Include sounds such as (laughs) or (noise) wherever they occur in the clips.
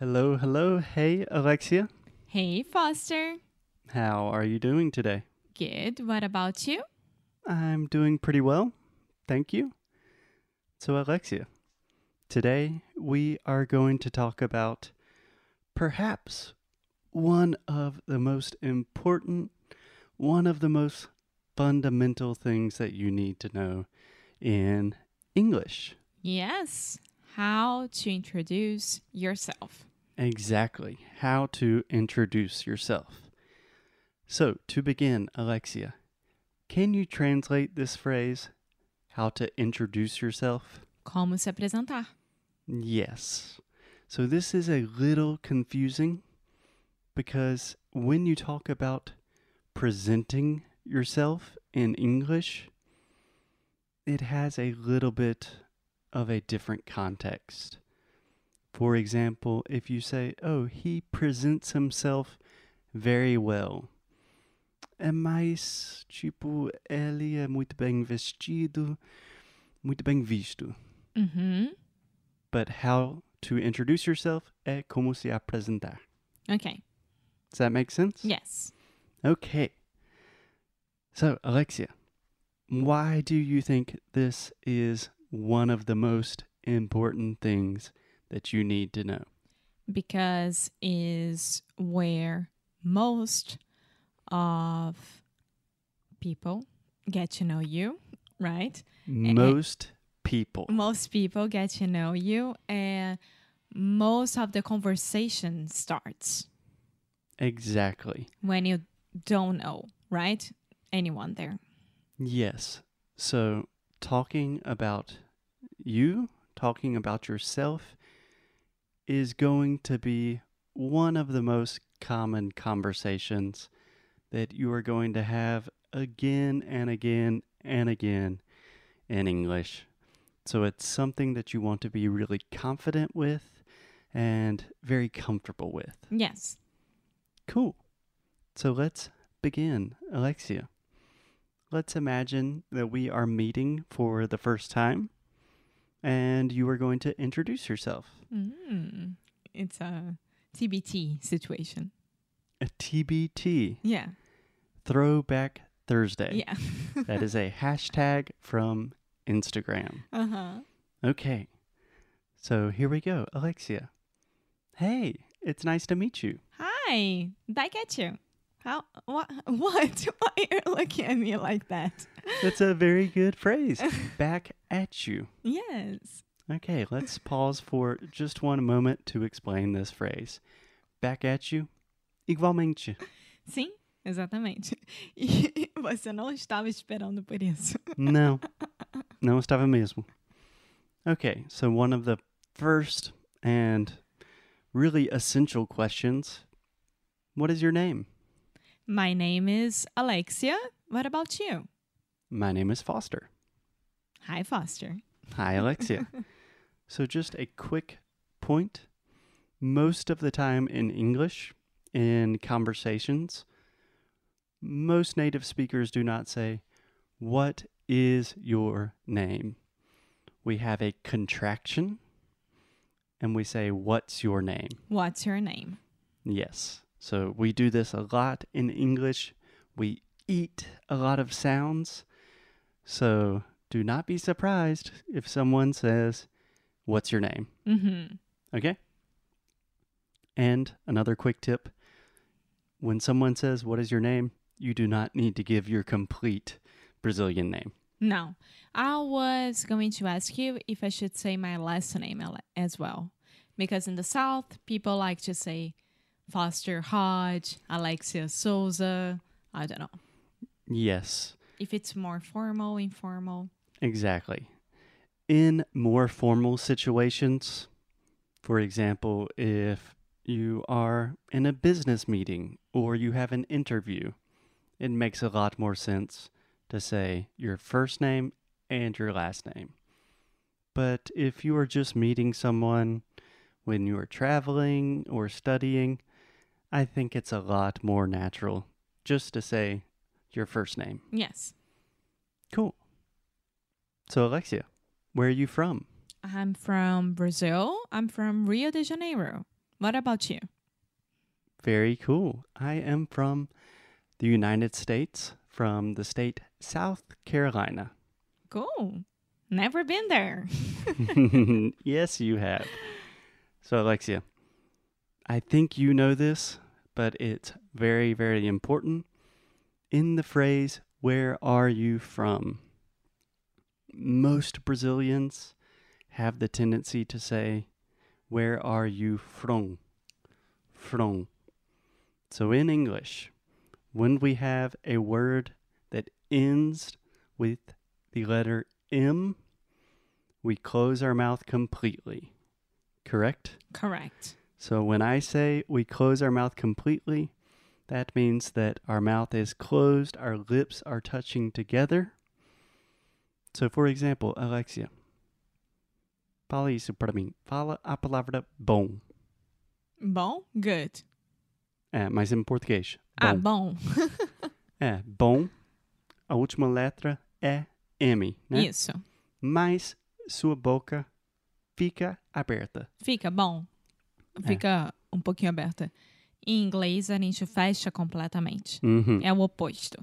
Hello, hello. Hey, Alexia. Hey, Foster. How are you doing today? Good. What about you? I'm doing pretty well. Thank you. So, Alexia, today we are going to talk about perhaps one of the most important, one of the most fundamental things that you need to know in English. Yes. How to introduce yourself. Exactly. How to introduce yourself. So, to begin, Alexia, can you translate this phrase, how to introduce yourself? Como se apresentar. Yes. So, this is a little confusing because when you talk about presenting yourself in English, it has a little bit of a different context. For example, if you say, oh, he presents himself very well. É mais tipo, ele é muito bem vestido, muito bem visto. Uhum. But how to introduce yourself é como se apresentar. Okay. Does that make sense? Yes. Okay. So, Alexia, why do you think this is one of the most important things that you need to know? Because is where most of people get to know you, right? Most people. Most people get to know you and most of the conversation starts Exactly. when you don't know, right? Anyone there. Yes. So, talking about you, talking about yourself, is going to be one of the most common conversations that you are going to have again and again and again in English. So, it's something that you want to be really confident with and very comfortable with. Yes. Cool. So let's begin, Alexia. Let's imagine that we are meeting for the first time and you are going to introduce yourself. Mm. It's a TBT situation. A TBT, Yeah. Throwback Thursday. Yeah. (laughs) that is a hashtag from Instagram. uh huh. Okay. So here we go, Alexia. Hey, it's nice to meet you. Hi. Did I get you? How? What? What? (laughs) Why are you looking at me like that? That's a very good phrase. (laughs) Back at you. Yes. Okay, let's (laughs) pause for just one moment to explain this phrase. Back at you, igualmente. Sim, exatamente. (laughs) E você não estava esperando por isso. (laughs) No, não estava mesmo. Okay, so one of the first and really essential questions What is your name? My name is Alexia. What about you? My name is Foster. Hi, Foster. Hi, Alexia. (laughs) so, just a quick point. Most of the time in English, in conversations, most native speakers do not say, What is your name? We have a contraction and we say, What's your name? What's your name? Yes. So, we do this a lot in English. We eat a lot of sounds. So, do not be surprised if someone says, What's your name? Mm-hmm. Okay? And another quick tip when someone says, What is your name? you do not need to give your complete Brazilian name. No, I was going to ask you if I should say my last name as well. Because in the South, people like to say Foster Hodge, Alexia Souza. I don't know. Yes, If it's more formal, informal. Exactly. In more formal situations, for example, if you are in a business meeting or you have an interview, it makes a lot more sense to say your first name and your last name. But if you are just meeting someone when you are traveling or studying, I think it's a lot more natural just to say your first name. Yes. Cool. So, Alexia, where are you from? I'm from Brazil. I'm from Rio de Janeiro. What about you? Very cool. I am from the United States, from the state South Carolina. Cool. Never been there. (laughs) (laughs) yes, you have. So, Alexia, I think you know this, but it's very, very important. In the phrase, Where are you from? Most Brazilians have the tendency to say, Where are you from? From. So, in English, when we have a word that ends with the letter M, we close our mouth completely. Correct? Correct. So when I say we close our mouth completely, that means that our mouth is closed, our lips are touching together. So, for example, Alexia, fala isso para mim. Fala a palavra bom. Bom? Good. É, mas em português. Ah, Bom. bom. (laughs) É, bom. A última letra é M, né? Isso. Mas sua boca fica aberta. Fica bom. Fica um pouquinho aberta. Em inglês, a gente fecha completamente. Uhum. É o oposto.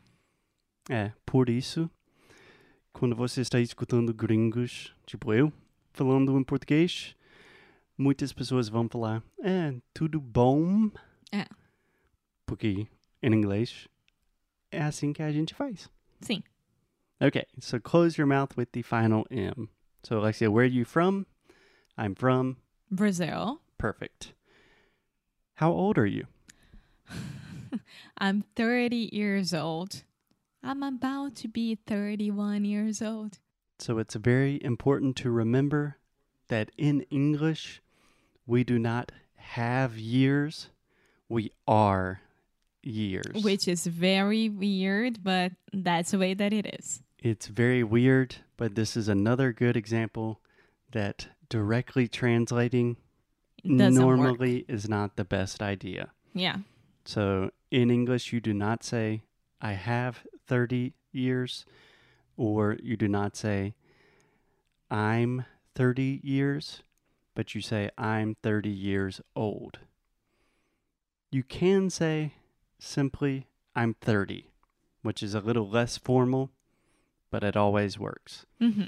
É, por isso, quando você está escutando gringos, tipo eu, falando em português, muitas pessoas vão falar, é, tudo bom? É. Porque em inglês é assim que a gente faz. Sim. Okay, so close your mouth with the final M. So, Alexia, where are you from? I'm from. Brazil. Perfect. How old are you? (laughs) I'm 30 years old. I'm about to be 31 years old. So it's very important to remember that in English, we do not have years, we are years. Which is very weird, but that's the way that it is. It's very weird, but this is another good example that directly translating doesn't work. normally is not the best idea. Yeah. So in English, you do not say, I have 30 years, or you do not say, I'm 30 years, but you say, I'm 30 years old. You can say simply, I'm 30, which is a little less formal, but it always works. hmm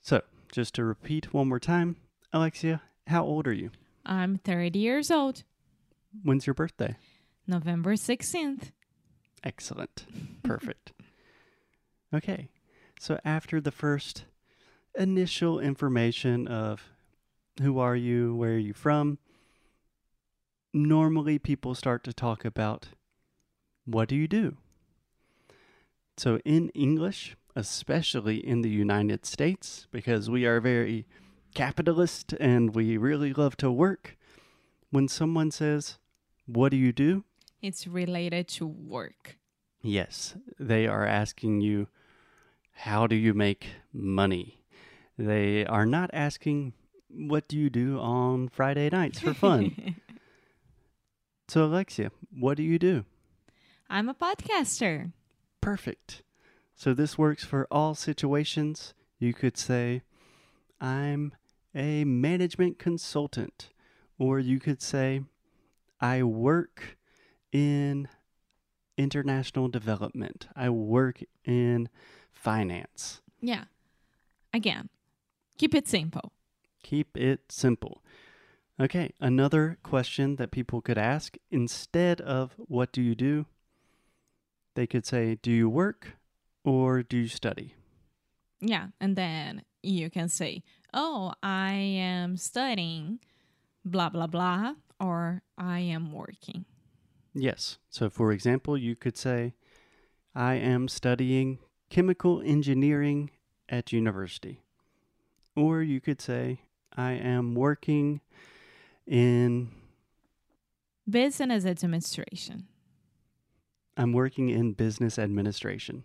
So, just to repeat one more time, Alexia, how old are you? I'm 30 years old. When's your birthday? November 16th. Excellent. (laughs) Perfect. okay. So after the first initial information of who are you, where are you from, normally people start to talk about what do you do? So in English, especially in the United States, because we are very capitalist and we really love to work, when someone says, What do you do? It's related to work. Yes, they are asking you, how do you make money? They are not asking, what do you do on Friday nights for fun? (laughs) so, Alexia, what do you do? I'm a podcaster. Perfect. So, this works for all situations. You could say, I'm a management consultant, or you could say, I work in international development, I work in finance. Yeah. Again, keep it simple. Keep it simple. Okay, another question that people could ask instead of what do you do, they could say, do you work or do you study? Yeah. And then you can say, oh, I am studying blah, blah, blah, or I am working. Yes. So, for example, you could say, I am studying chemical engineering at university. Or you could say, I am working in, Business administration. I'm working in business administration.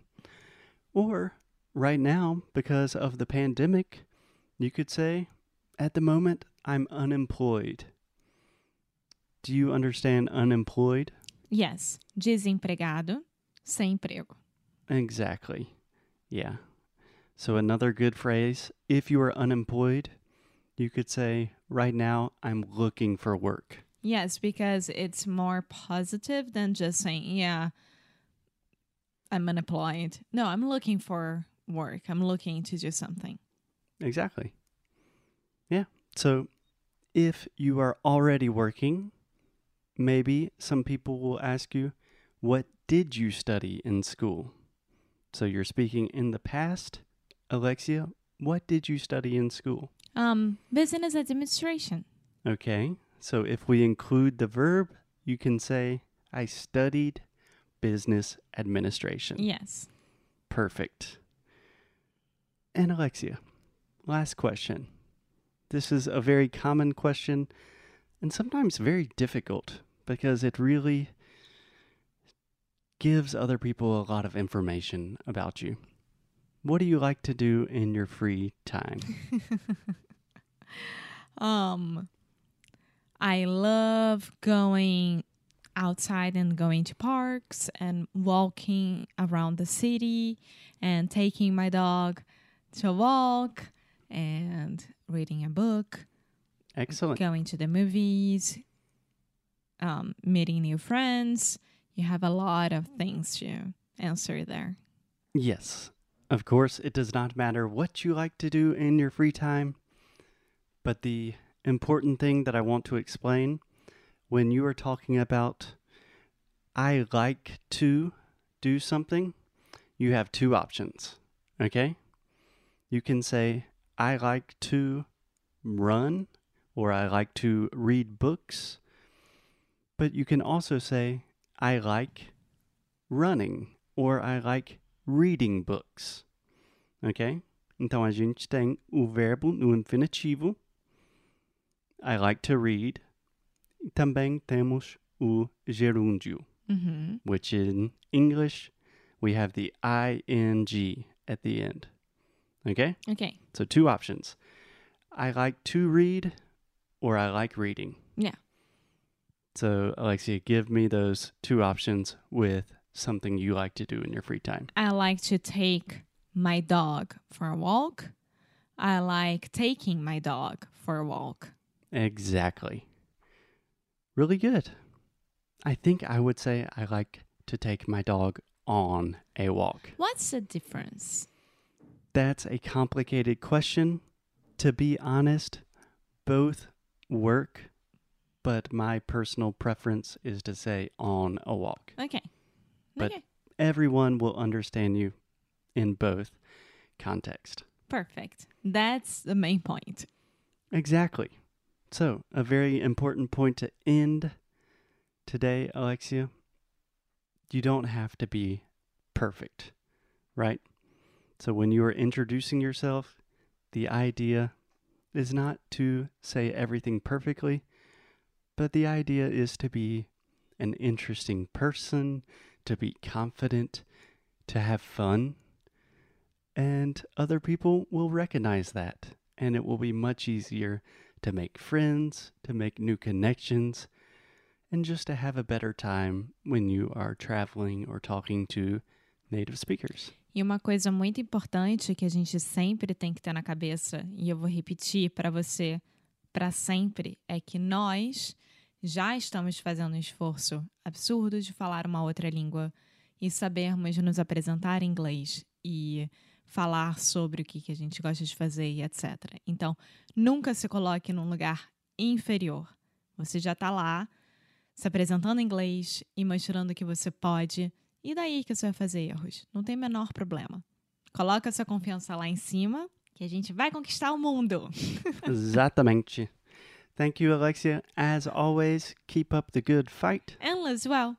Or right now, because of the pandemic, you could say, at the moment, I'm unemployed. Do you understand unemployed? Yes. Desempregado, sem emprego. Exactly. Yeah. So, another good phrase if you are unemployed, you could say, right now I'm looking for work. Yes, because it's more positive than just saying, yeah, I'm unemployed. No, I'm looking for work. I'm looking to do something. Exactly. Yeah. So if you are already working, maybe some people will ask you, What did you study in school? So you're speaking in the past. Alexia, what did you study in school? Um, business administration. Okay. So if we include the verb, you can say, I studied business administration. Yes. Perfect. And Alexia, last question. This is a very common question and sometimes very difficult because it really gives other people a lot of information about you. What do you like to do in your free time? (laughs) Um, I love going outside and going to parks and walking around the city and taking my dog to walk and reading a book, Excellent. going to the movies, um, meeting new friends. You have a lot of things to answer there. Yes. Of course, it does not matter what you like to do in your free time, but the important thing that I want to explain when you are talking about I like to do something, you have two options. Okay? You can say I like to run or I like to read books, but you can also say I like running or I like reading books. Ok? Então a gente tem o verbo no infinitivo. I like to read. E também temos o gerúndio, Mm-hmm. which in English we have the ing at the end. Okay? Okay. So two options. I like to read or I like reading. Yeah. So Alexia, give me those two options with something you like to do in your free time. I like to take my dog for a walk. I like taking my dog for a walk. Exactly. Really good. I think I would say I like to take my dog on a walk. What's the difference? That's a complicated question. To be honest, both work, but my personal preference is to say on a walk. Okay. But- okay. Everyone will understand you in both context. Perfect. That's the main point. Exactly. So, a very important point to end today, Alexia. You don't have to be perfect, right? So, when you are introducing yourself, the idea is not to say everything perfectly, but the idea is to be an interesting person, to be confident, to have fun. And other people will recognize that, and it will be much easier to make friends, to make new connections, and just to have a better time when you are traveling or talking to native speakers. E uma coisa muito importante que a gente sempre tem que ter na cabeça, e eu vou repetir para você para sempre, é que nós já estamos fazendo um esforço absurdo de falar uma outra língua e sabermos nos apresentar em inglês e falar sobre o que, a gente gosta de fazer e etc. Então, nunca se coloque num lugar inferior. Você já está lá se apresentando em inglês e mostrando que você pode. E daí que você vai fazer erros? Não tem menor problema. Coloca essa confiança lá em cima, que a gente vai conquistar o mundo. Exatamente. Thank you, Alexia. As always, keep up the good fight. And as well.